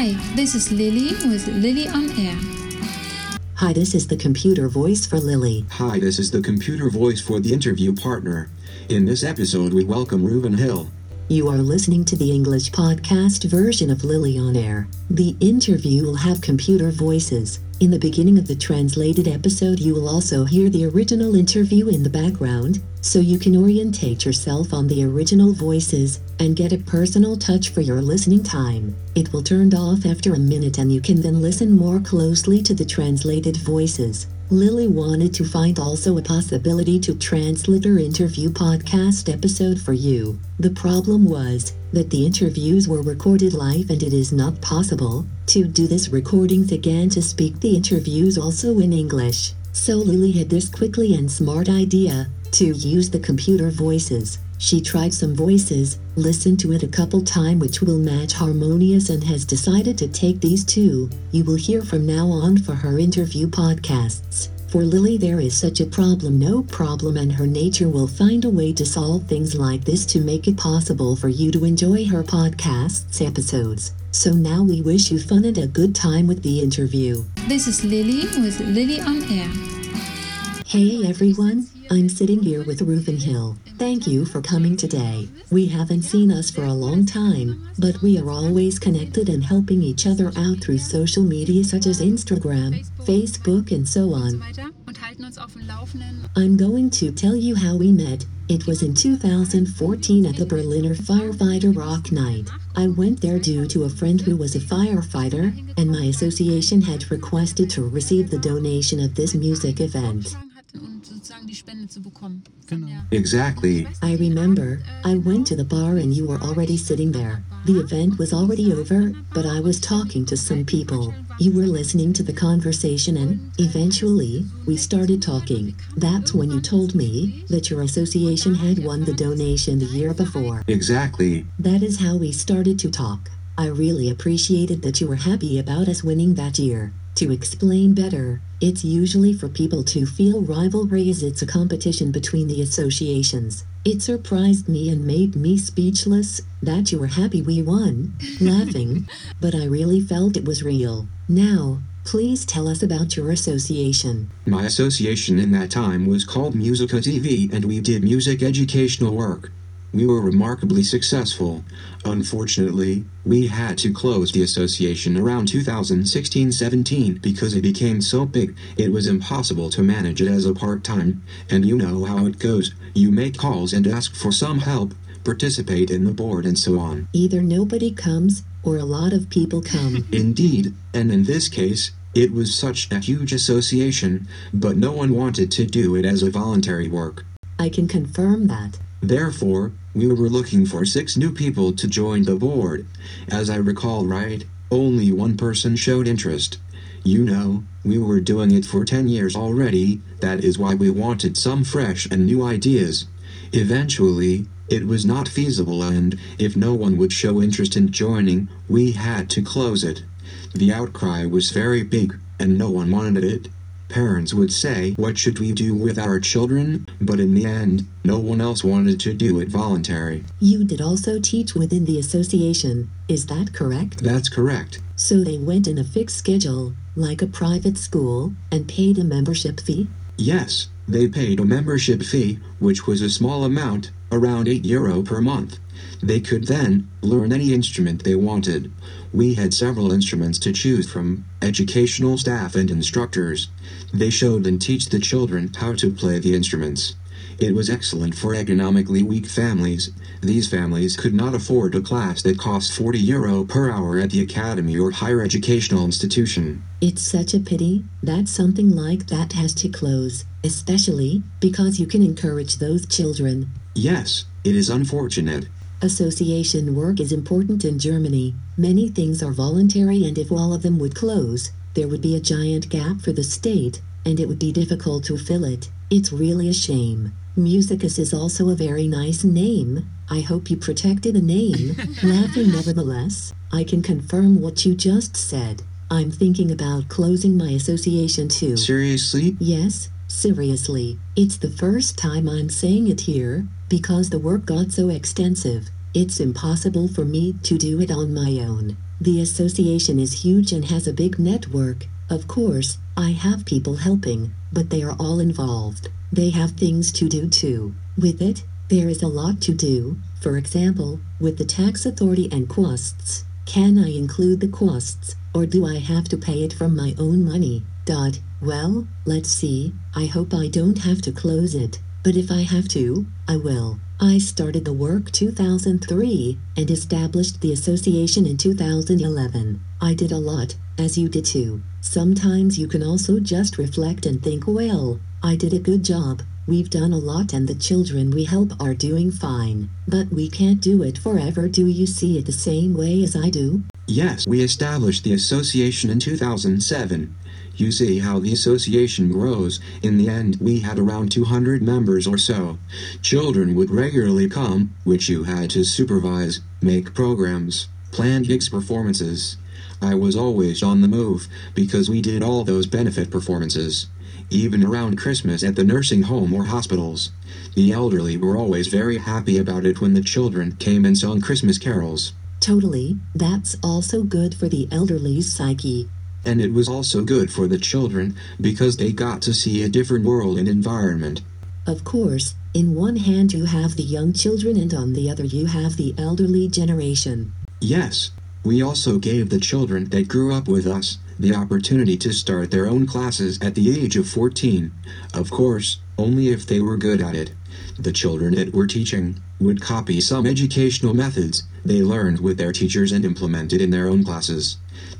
Hi, this is Lily with Lily on Air. Hi, this is the computer voice for Lily. Hi, this is the computer voice for the interview partner. In this episode, we welcome Reuben Hill. You are listening to the English podcast version of Lily on Air. The interview will have computer voices. In the beginning of the translated episode, you will also hear the original interview in the background, so you can orientate yourself on the original voices and get a personal touch for your listening time. It will turn off after a minute and you can then listen more closely to the translated voices. Lily wanted to find also a possibility to translate her interview podcast episode for you. The problem was that the interviews were recorded live and it is not possible to do this recordings again to speak the interviews also in English. So Lily had this quickly and smart idea to use the computer voices. She tried some voices, listened to it a couple time which will match harmonious and has decided to take these two. You will hear from now on for her interview podcasts. For Lily there is such a problem no problem and her nature will find a way to solve things like this to make it possible for you to enjoy her podcasts episodes. So now we wish you fun and a good time with the interview. This is Lily with Lily on Air. Hey everyone, I'm sitting here with Reuben Hill. Thank you for coming today. We haven't seen us for a long time, but we are always connected and helping each other out through social media such as Instagram, Facebook, and so on. I'm going to tell you how we met. It was in 2014 at the Berliner Firefighter Rock Night. I went there due to a friend who was a firefighter, and my association had requested to receive the donation of this music event. Exactly. I remember, I went to the bar and you were already sitting there. The event was already over, but I was talking to some people. You were listening to the conversation and, eventually, we started talking. That's when you told me that your association had won the donation the year before. Exactly. That is how we started to talk. I really appreciated that you were happy about us winning that year. To explain better, it's usually for people to feel rivalry as it's a competition between the associations. It surprised me and made me speechless that you were happy we won, laughing, but I really felt it was real. Now, please tell us about your association. My association in that time was called Musica TV and we did music educational work. We were remarkably successful. Unfortunately, we had to close the association around 2016 17 because it became so big, it was impossible to manage it as a part time. And you know how it goes you make calls and ask for some help, participate in the board, and so on. Either nobody comes, or a lot of people come. Indeed, and in this case, it was such a huge association, but no one wanted to do it as a voluntary work. I can confirm that. Therefore, we were looking for six new people to join the board. As I recall right, only one person showed interest. You know, we were doing it for 10 years already, that is why we wanted some fresh and new ideas. Eventually, it was not feasible, and if no one would show interest in joining, we had to close it. The outcry was very big, and no one wanted it. Parents would say, What should we do with our children? But in the end, no one else wanted to do it voluntary. You did also teach within the association, is that correct? That's correct. So they went in a fixed schedule, like a private school, and paid a membership fee? Yes, they paid a membership fee, which was a small amount, around 8 euro per month. They could then learn any instrument they wanted. We had several instruments to choose from, educational staff and instructors. They showed and teach the children how to play the instruments. It was excellent for economically weak families. These families could not afford a class that cost 40 euro per hour at the academy or higher educational institution. It's such a pity that something like that has to close, especially because you can encourage those children. Yes, it is unfortunate. Association work is important in Germany. Many things are voluntary, and if all of them would close, there would be a giant gap for the state, and it would be difficult to fill it. It's really a shame. Musicus is also a very nice name. I hope you protected a name. Laughing nevertheless, I can confirm what you just said. I'm thinking about closing my association too. Seriously? Yes, seriously. It's the first time I'm saying it here, because the work got so extensive. It's impossible for me to do it on my own. The association is huge and has a big network. Of course, I have people helping, but they are all involved. They have things to do too. With it, there is a lot to do. For example, with the tax authority and costs. Can I include the costs, or do I have to pay it from my own money? Dot. Well, let's see. I hope I don't have to close it, but if I have to, I will. I started the work 2003 and established the association in 2011. I did a lot, as you did too. Sometimes you can also just reflect and think, well, I did a good job. We've done a lot and the children we help are doing fine. But we can't do it forever. Do you see it the same way as I do? Yes, we established the association in 2007. You see how the association grows. In the end, we had around 200 members or so. Children would regularly come, which you had to supervise, make programs, plan gigs performances. I was always on the move because we did all those benefit performances. Even around Christmas at the nursing home or hospitals. The elderly were always very happy about it when the children came and sung Christmas carols. Totally, that's also good for the elderly's psyche. And it was also good for the children because they got to see a different world and environment. Of course, in one hand you have the young children and on the other you have the elderly generation. Yes, we also gave the children that grew up with us the opportunity to start their own classes at the age of 14. Of course, only if they were good at it. The children that were teaching would copy some educational methods they learned with their teachers and implemented in their own classes.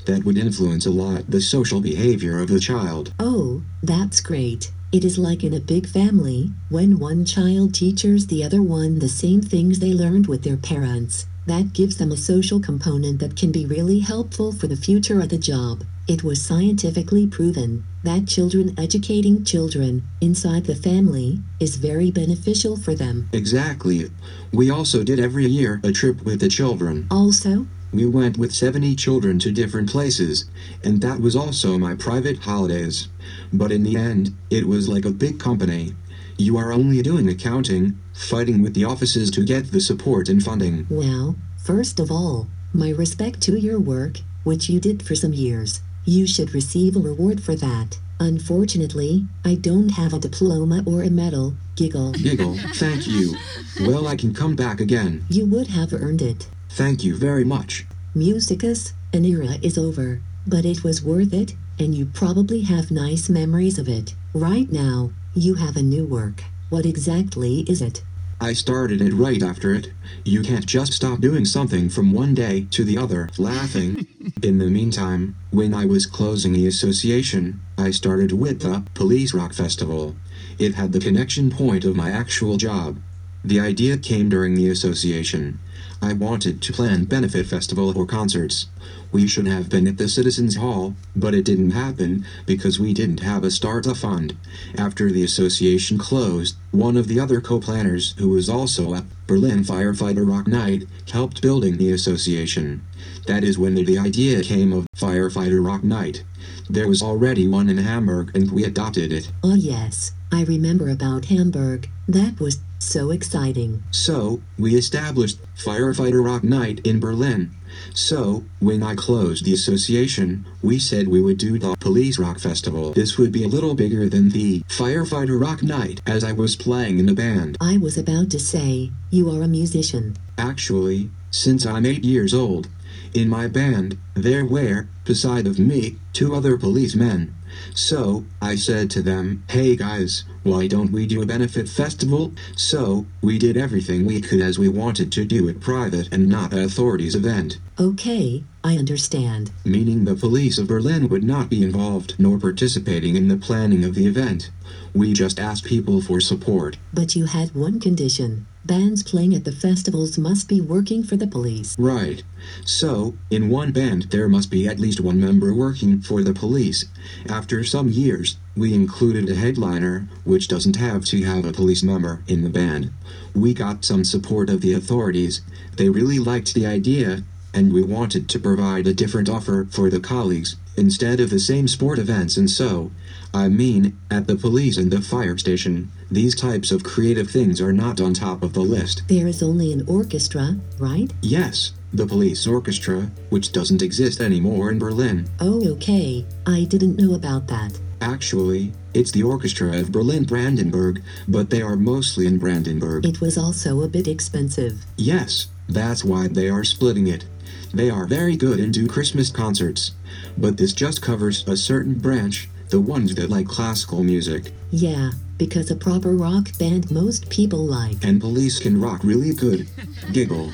That would influence a lot the social behavior of the child. Oh, that's great. It is like in a big family, when one child teaches the other one the same things they learned with their parents. That gives them a social component that can be really helpful for the future of the job. It was scientifically proven that children educating children inside the family is very beneficial for them. Exactly. We also did every year a trip with the children. Also, We went with 70 children to different places, and that was also my private holidays. But in the end, it was like a big company. You are only doing accounting, fighting with the offices to get the support and funding. well, first of all, my respect to your work, which you did for some years. You should receive a reward for that. Unfortunately, I don't have a diploma or a medal. Giggle. Giggle, thank you. Well, I can come back again. You would have earned it. Thank you very much. Musicus, an era is over, but it was worth it, and you probably have nice memories of it. Right now, you have a new work. What exactly is it? I started it right after it. You can't just stop doing something from one day to the other, laughing. In the meantime, when I was closing the association, I started with the Police Rock Festival. It had the connection point of my actual job. The idea came during the association. I wanted to plan benefit festival or concerts. We should have been at the Citizens Hall, but it didn't happen because we didn't have a startup fund. After the association closed, one of the other co-planners, who was also a Berlin Firefighter Rock Night, helped building the association. That is when the idea came of Firefighter Rock Night. There was already one in Hamburg and we adopted it. Oh, yes, I remember about Hamburg. That was so exciting. So, we established Firefighter Rock Night in Berlin. So, when I closed the association, we said we would do the Police Rock Festival. This would be a little bigger than the Firefighter Rock Night, as I was playing in a band. I was about to say, you are a musician. Actually, since I'm eight years old, in my band, there were, beside of me, two other policemen. So, I said to them, hey guys, why don't we do a benefit festival? So, we did everything we could as we wanted to do it private and not an authorities event. Okay, I understand. meaning the police of Berlin would not be involved nor participating in the planning of the event. We just asked people for support. But you had one condition. Bands playing at the festivals must be working for the police. Right. So, in one band, there must be at least one member working for the police. After some years, we included a headliner, which doesn't have to have a police member in the band. We got some support of the authorities. They really liked the idea, and we wanted to provide a different offer for the colleagues instead of the same sport events and so I mean, at the police and the fire station, these types of creative things are not on top of the list. There is only an orchestra, right? Yes, the police orchestra, which doesn't exist anymore in Berlin. Oh, okay. I didn't know about that. Actually, it's the orchestra of Berlin Brandenburg, but they are mostly in Brandenburg. It was also a bit expensive. Yes, that's why they are splitting it. They are very good and do Christmas concerts. But this just covers a certain branch, the ones that like classical music. Yeah, because a proper rock band most people like. And police can rock really good. Giggle.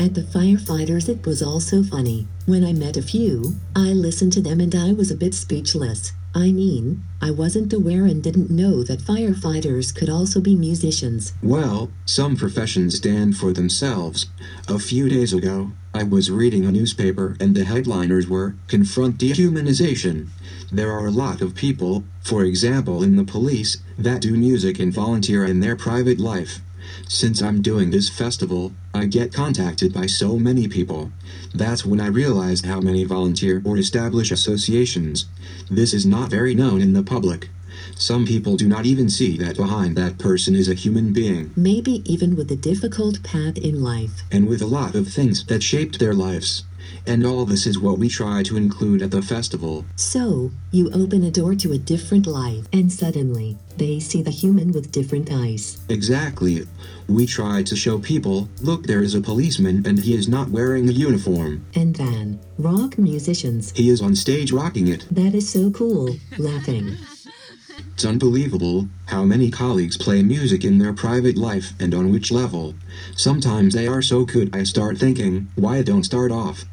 At the firefighters, it was also funny. When I met a few, I listened to them and I was a bit speechless. I mean, I wasn't aware and didn't know that firefighters could also be musicians. Well, some professions stand for themselves. A few days ago, I was reading a newspaper and the headliners were Confront Dehumanization. There are a lot of people, for example in the police, that do music and volunteer in their private life. Since I'm doing this festival, I get contacted by so many people. That's when I realized how many volunteer or establish associations. This is not very known in the public. Some people do not even see that behind that person is a human being, Maybe even with a difficult path in life. and with a lot of things that shaped their lives. And all this is what we try to include at the festival. So, you open a door to a different life, and suddenly, they see the human with different eyes. Exactly. We try to show people look, there is a policeman and he is not wearing a uniform. And then, rock musicians. He is on stage rocking it. That is so cool. Laughing. It's unbelievable how many colleagues play music in their private life and on which level. Sometimes they are so good I start thinking, why don't start off?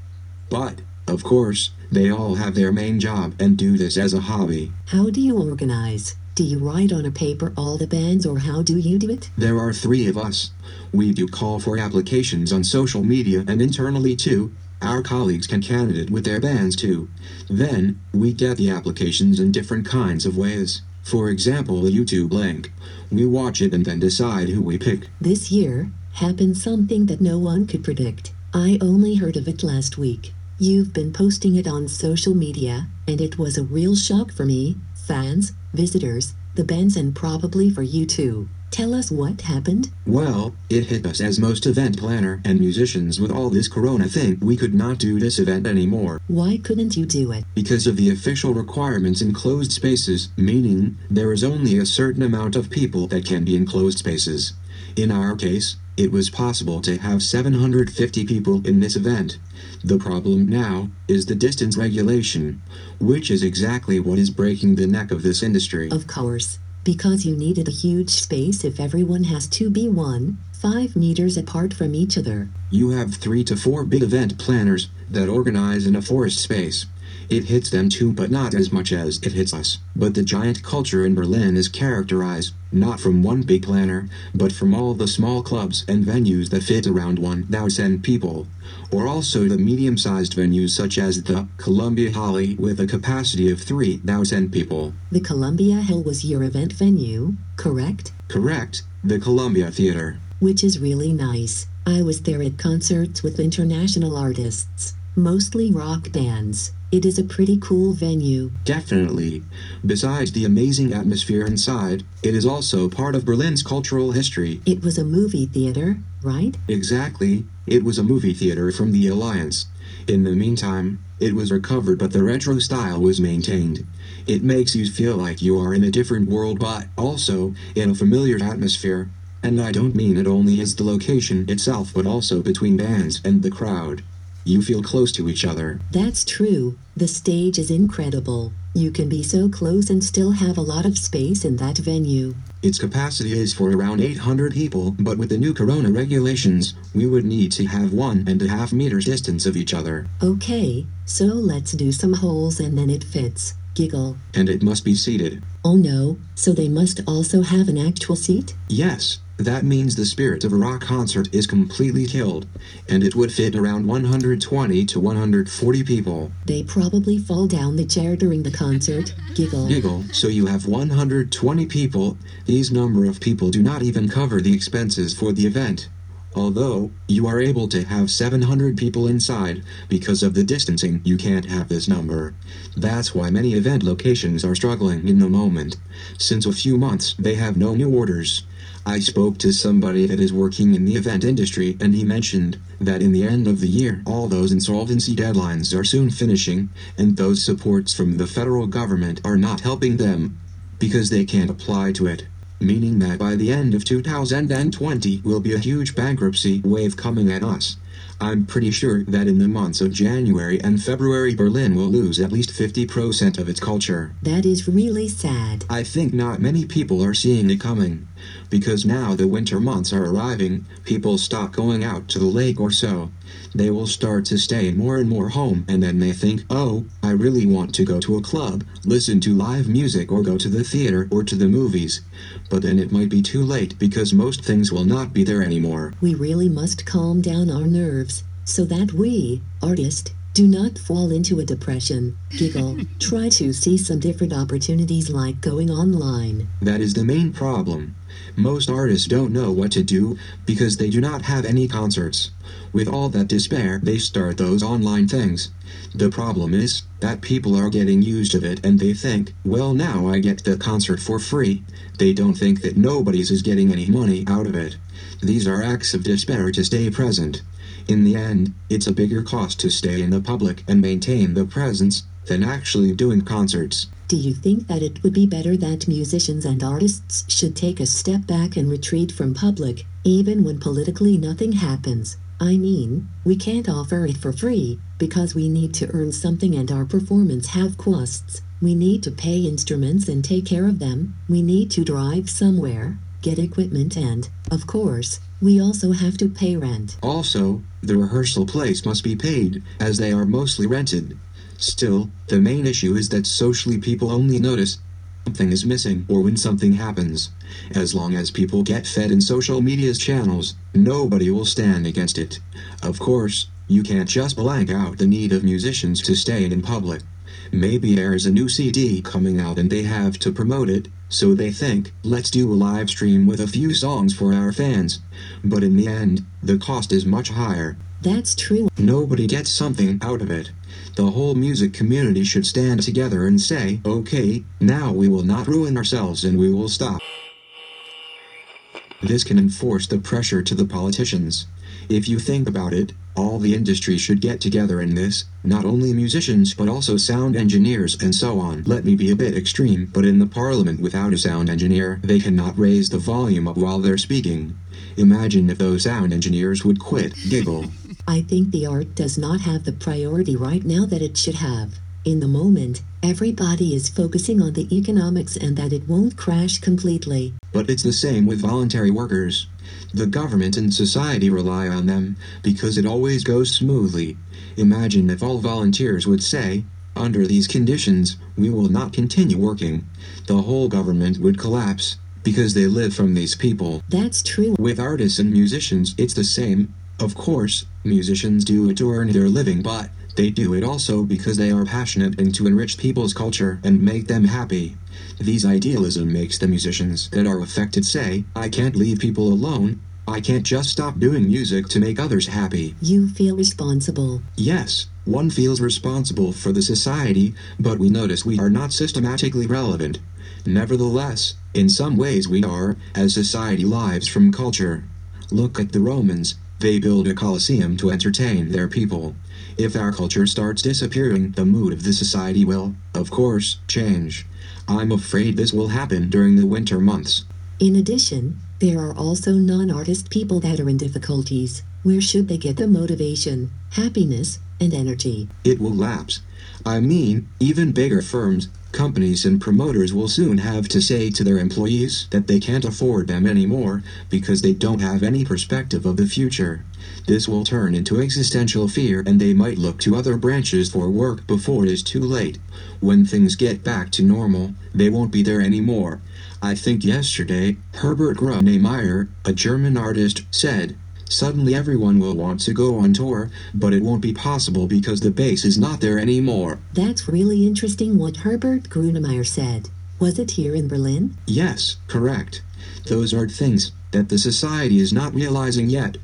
But, of course, they all have their main job and do this as a hobby. How do you organize? Do you write on a paper all the bands or how do you do it? There are three of us. We do call for applications on social media and internally too. Our colleagues can candidate with their bands too. Then, we get the applications in different kinds of ways. For example, a YouTube link. We watch it and then decide who we pick. This year, happened something that no one could predict. I only heard of it last week. You've been posting it on social media, and it was a real shock for me, fans, visitors, the bands, and probably for you too. Tell us what happened? Well, it hit us as most event planner and musicians with all this corona thing we could not do this event anymore. Why couldn't you do it? Because of the official requirements in closed spaces, meaning there is only a certain amount of people that can be in closed spaces. In our case, it was possible to have 750 people in this event. The problem now is the distance regulation, which is exactly what is breaking the neck of this industry. Of course, because you needed a huge space if everyone has to be one, five meters apart from each other. You have three to four big event planners that organize in a forest space. It hits them too, but not as much as it hits us. But the giant culture in Berlin is characterized not from one big planner, but from all the small clubs and venues that fit around 1,000 people. Or also the medium sized venues such as the Columbia Halle with a capacity of 3,000 people. The Columbia Halle was your event venue, correct? Correct, the Columbia Theater. Which is really nice. I was there at concerts with international artists, mostly rock bands. It is a pretty cool venue. Definitely. Besides the amazing atmosphere inside, it is also part of Berlin's cultural history. It was a movie theater, right? Exactly, it was a movie theater from the Alliance. In the meantime, it was recovered but the retro style was maintained. It makes you feel like you are in a different world but also in a familiar atmosphere. And I don't mean it only as the location itself but also between bands and the crowd. You feel close to each other. That's true. The stage is incredible. You can be so close and still have a lot of space in that venue. Its capacity is for around 800 people, but with the new corona regulations, we would need to have one and a half meters distance of each other. Okay, so let's do some holes and then it fits. Giggle. And it must be seated. Oh no, so they must also have an actual seat? Yes, that means the spirit of a rock concert is completely killed, and it would fit around 120 to 140 people. They probably fall down the chair during the concert. Giggle. Giggle, so you have 120 people. These number of people do not even cover the expenses for the event. Although, you are able to have 700 people inside, because of the distancing, you can't have this number. That's why many event locations are struggling in the moment. Since a few months, they have no new orders. I spoke to somebody that is working in the event industry and he mentioned that in the end of the year, all those insolvency deadlines are soon finishing, and those supports from the federal government are not helping them because they can't apply to it. Meaning that by the end of 2020 will be a huge bankruptcy wave coming at us. I'm pretty sure that in the months of January and February, Berlin will lose at least 50% of its culture. That is really sad. I think not many people are seeing it coming. Because now the winter months are arriving, people stop going out to the lake or so. They will start to stay more and more home and then they think, oh, I really want to go to a club, listen to live music or go to the theater or to the movies. But then it might be too late because most things will not be there anymore. We really must calm down our nerves so that we, artists, do not fall into a depression. Giggle. Try to see some different opportunities like going online. That is the main problem. Most artists don't know what to do because they do not have any concerts. With all that despair, they start those online things. The problem is that people are getting used to it and they think, well, now I get the concert for free. They don't think that nobody's is getting any money out of it. These are acts of despair to stay present. In the end, it's a bigger cost to stay in the public and maintain the presence than actually doing concerts. Do you think that it would be better that musicians and artists should take a step back and retreat from public, even when politically nothing happens? I mean, we can't offer it for free, because we need to earn something and our performance have costs. We need to pay instruments and take care of them. We need to drive somewhere, get equipment and, of course, we also have to pay rent. Also, the rehearsal place must be paid, as they are mostly rented. Still, the main issue is that socially people only notice something is missing or when something happens. As long as people get fed in social media's channels, nobody will stand against it. Of course, you can't just blank out the need of musicians to stay in public. Maybe there's a new CD coming out and they have to promote it, so they think, let's do a live stream with a few songs for our fans. But in the end, the cost is much higher. That's true. Nobody gets something out of it. The whole music community should stand together and say, okay, now we will not ruin ourselves and we will stop. This can enforce the pressure to the politicians. If you think about it, all the industry should get together in this, not only musicians but also sound engineers and so on. Let me be a bit extreme, but in the parliament without a sound engineer, they cannot raise the volume up while they're speaking. Imagine if those sound engineers would quit. Giggle. I think the art does not have the priority right now that it should have. In the moment, everybody is focusing on the economics and that it won't crash completely. But it's the same with voluntary workers. The government and society rely on them because it always goes smoothly. Imagine if all volunteers would say, under these conditions, we will not continue working. The whole government would collapse because they live from these people. That's true. With artists and musicians, it's the same. Of course, musicians do it to earn their living, but they do it also because they are passionate and to enrich people's culture and make them happy. These idealism makes the musicians that are affected say, I can't leave people alone. I can't just stop doing music to make others happy. You feel responsible. Yes, one feels responsible for the society, but we notice we are not systematically relevant. Nevertheless, in some ways we are, as society lives from culture. Look at the Romans. They build a colosseum to entertain their people. If our culture starts disappearing, the mood of the society will, of course, change. I'm afraid this will happen during the winter months. In addition, there are also non artist people that are in difficulties. Where should they get the motivation, happiness, and energy? It will lapse. I mean, even bigger firms, companies, and promoters will soon have to say to their employees that they can't afford them anymore because they don't have any perspective of the future. This will turn into existential fear and they might look to other branches for work before it is too late. When things get back to normal, they won't be there anymore. I think yesterday, Herbert Grönemeyer, a German artist, said, Suddenly everyone will want to go on tour, but it won't be possible because the base is not there anymore. That's really interesting what Herbert Grönemeyer said. Was it here in Berlin? Yes, correct. Those are things that the society is not realizing yet.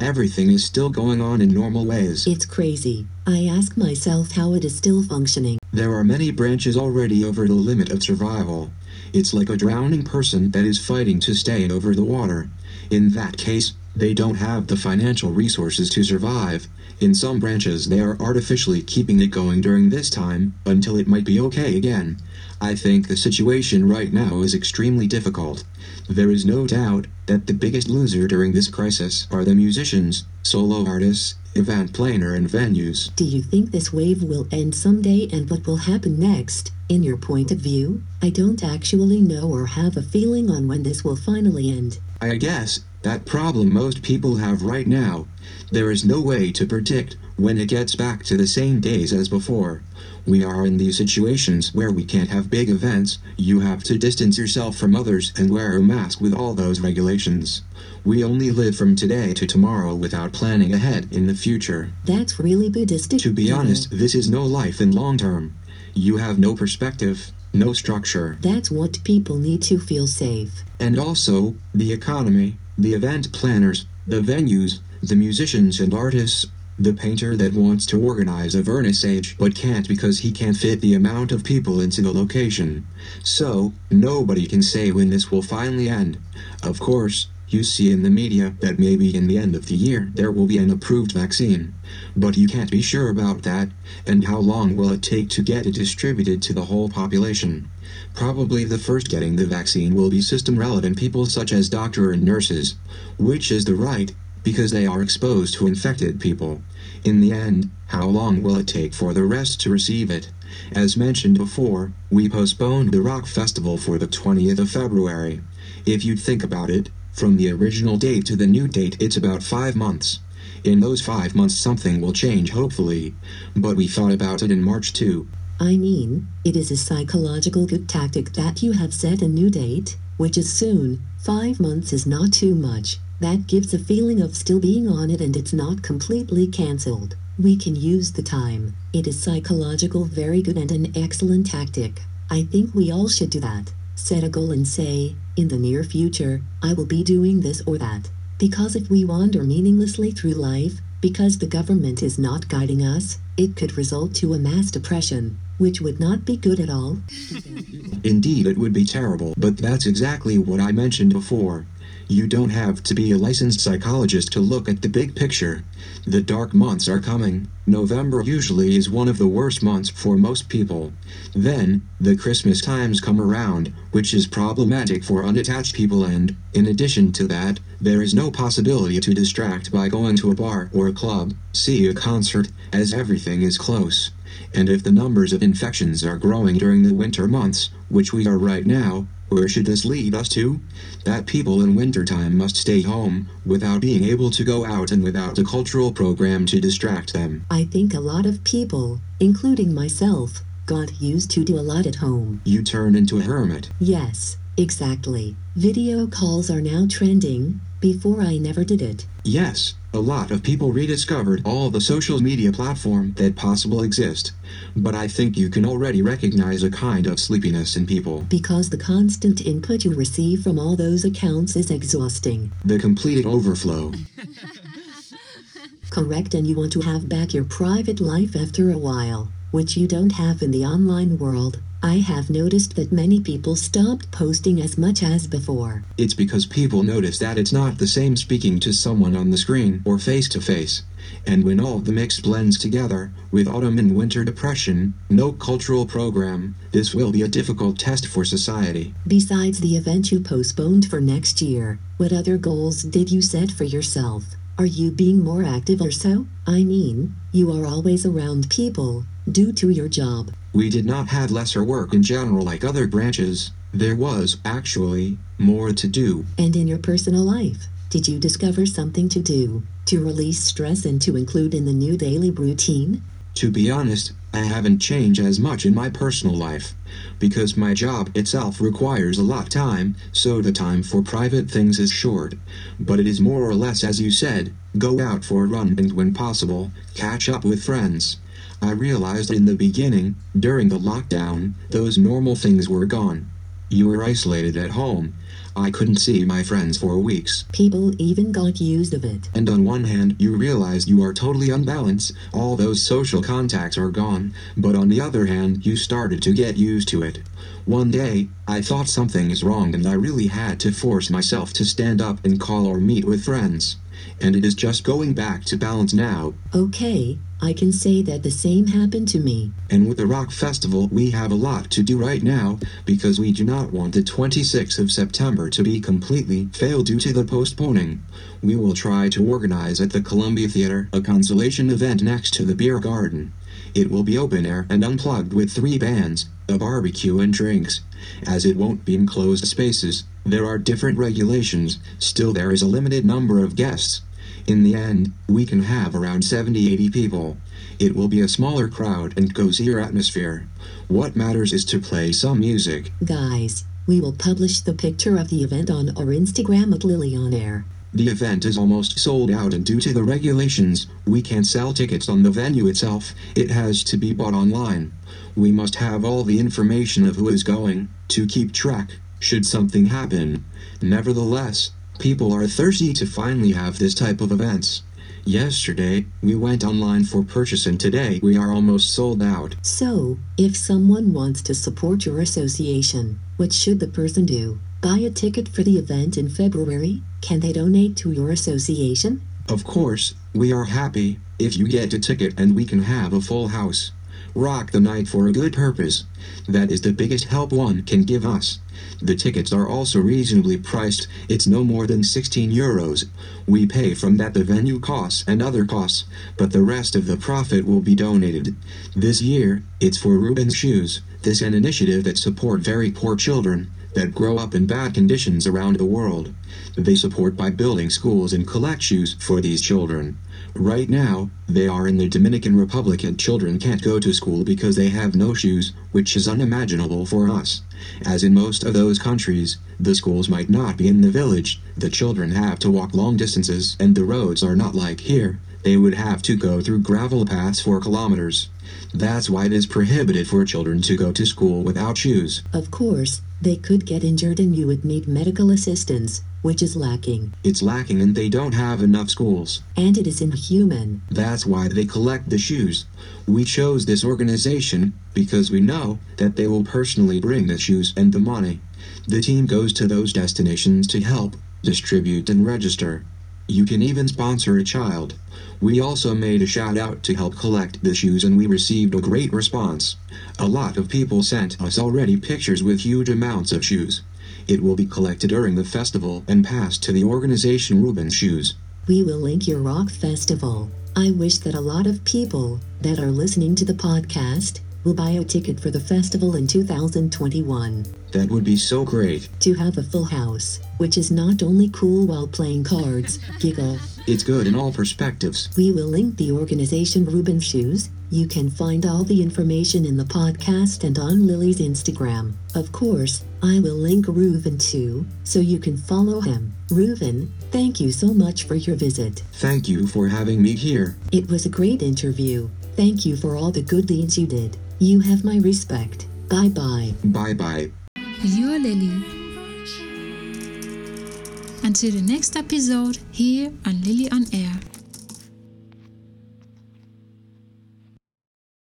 everything is still going on in normal ways. It's crazy. I ask myself how it is still functioning. There are many branches already over the limit of survival. It's like a drowning person that is fighting to stay over the water. In that case, they don't have the financial resources to survive. In some branches, they are artificially keeping it going during this time until it might be okay again. I think the situation right now is extremely difficult. There is no doubt that the biggest loser during this crisis are the musicians, solo artists, event planner, and venues. Do you think this wave will end someday and what will happen next? In your point of view, I don't actually know or have a feeling on when this will finally end. I guess that problem most people have right now. There is no way to predict when it gets back to the same days as before. We are in these situations where we can't have big events, you have to distance yourself from others and wear a mask with all those regulations. We only live from today to tomorrow without planning ahead in the future. That's really Buddhistic. To be honest, this is no life in long term. You have no perspective, no structure. That's what people need to feel safe. And also, the economy, the event planners, the venues, the musicians and artists, the painter that wants to organize a vernissage but can't because he can't fit the amount of people into the location. So, nobody can say when this will finally end. Of course, you see in the media that maybe in the end of the year there will be an approved vaccine. But you can't be sure about that, and how long will it take to get it distributed to the whole population? Probably the first getting the vaccine will be system relevant people such as doctor and nurses, which is the right, because they are exposed to infected people. In the end, how long will it take for the rest to receive it? As mentioned before, we postponed the rock festival for the 20th of February. If you think about it, from the original date to the new date it's about five months. In those five months something will change hopefully. But we thought about it in March too. I mean, it is a psychological good tactic that you have set a new date, which is soon. Five months is not too much. That gives a feeling of still being on it and it's not completely cancelled. We can use the time. It is psychological very good and an excellent tactic. I think we all should do that. Set a goal and say, in the near future, I will be doing this or that. Because if we wander meaninglessly through life, because the government is not guiding us, it could result to a mass depression, which would not be good at all. Indeed, it would be terrible, but that's exactly what I mentioned before. You don't have to be a licensed psychologist to look at the big picture. The dark months are coming. November usually is one of the worst months for most people. Then, the Christmas times come around, which is problematic for unattached people, and, in addition to that, there is no possibility to distract by going to a bar or a club, see a concert, as everything is close. And if the numbers of infections are growing during the winter months, which we are right now, where should this lead us to? That people in wintertime must stay home, without being able to go out and without a cultural program to distract them. I think a lot of people, including myself, got used to do a lot at home. You turn into a hermit. Yes, exactly. Video calls are now trending. Before I never did it. Yes, a lot of people rediscovered all the social media platform that possible exist. But I think you can already recognize a kind of sleepiness in people. Because the constant input you receive from all those accounts is exhausting. The completed overflow. Correct, and you want to have back your private life after a while, which you don't have in the online world. I have noticed that many people stopped posting as much as before. It's because people notice that it's not the same speaking to someone on the screen or face to face. And when all the mix blends together, with autumn and winter depression, no cultural program, this will be a difficult test for society. Besides the event you postponed for next year, what other goals did you set for yourself? Are you being more active or so? I mean, you are always around people, due to your job. We did not have lesser work in general like other branches. There was, actually, more to do. And in your personal life, did you discover something to do, to release stress and to include in the new daily routine? To be honest, I haven't changed as much in my personal life. Because my job itself requires a lot of time, so the time for private things is short. But it is more or less as you said go out for a run and when possible, catch up with friends. I realized in the beginning, during the lockdown, those normal things were gone. You were isolated at home. I couldn't see my friends for weeks. People even got used of it. And on one hand, you realize you are totally unbalanced, all those social contacts are gone, but on the other hand, you started to get used to it. One day, I thought something is wrong and I really had to force myself to stand up and call or meet with friends. And it is just going back to balance now. Okay, I can say that the same happened to me. And with the rock festival, we have a lot to do right now because we do not want the 26th of September to be completely failed due to the postponing. We will try to organize at the Columbia Theater a consolation event next to the beer garden. It will be open air and unplugged with three bands, a barbecue and drinks. As it won't be enclosed spaces, there are different regulations, still there is a limited number of guests. In the end, we can have around 70 80 people. It will be a smaller crowd and cozier atmosphere. What matters is to play some music. Guys, we will publish the picture of the event on our Instagram at Lily on Air. The event is almost sold out, and due to the regulations, we can't sell tickets on the venue itself. It has to be bought online. We must have all the information of who is going to keep track should something happen. Nevertheless, people are thirsty to finally have this type of events. Yesterday, we went online for purchase, and today we are almost sold out. So, if someone wants to support your association, what should the person do? Buy a ticket for the event in February? Can they donate to your association? Of course, we are happy if you get a ticket and we can have a full house. Rock the night for a good purpose. That is the biggest help one can give us. The tickets are also reasonably priced, it's no more than 16 euros. We pay from that the venue costs and other costs, but the rest of the profit will be donated. This year, it's for Reuben's Shoes. This an initiative that support very poor children that grow up in bad conditions around the world. They support by building schools and collect shoes for these children. Right now, they are in the Dominican Republic and children can't go to school because they have no shoes, which is unimaginable for us. As in most of those countries, the schools might not be in the village, the children have to walk long distances, and the roads are not like here. They would have to go through gravel paths for kilometers. That's why it is prohibited for children to go to school without shoes. Of course, they could get injured and you would need medical assistance, which is lacking. It's lacking and they don't have enough schools. And it is inhuman. That's why they collect the shoes. We chose this organization because we know that they will personally bring the shoes and the money. The team goes to those destinations to help, distribute, and register. You can even sponsor a child. We also made a shout out to help collect the shoes and we received a great response. A lot of people sent us already pictures with huge amounts of shoes. It will be collected during the festival and passed to the organization Reuben's Shoes. We will link your rock festival. I wish that a lot of people that are listening to the podcast will buy a ticket for the festival in 2021 That would be so great. to have a full house, which is not only cool while playing cards, giggle. It's good in all perspectives. We will link the organization Reuben Shoes. You can find all the information in the podcast and on Lily's Instagram. Of course, I will link Reuven too, so you can follow him. Reuven, thank you so much for your visit. Thank you for having me here. It was a great interview. Thank you for all the good deeds you did. You have my respect. Bye bye. Bye bye. You're Lily. Until the next episode here on Lily on Air.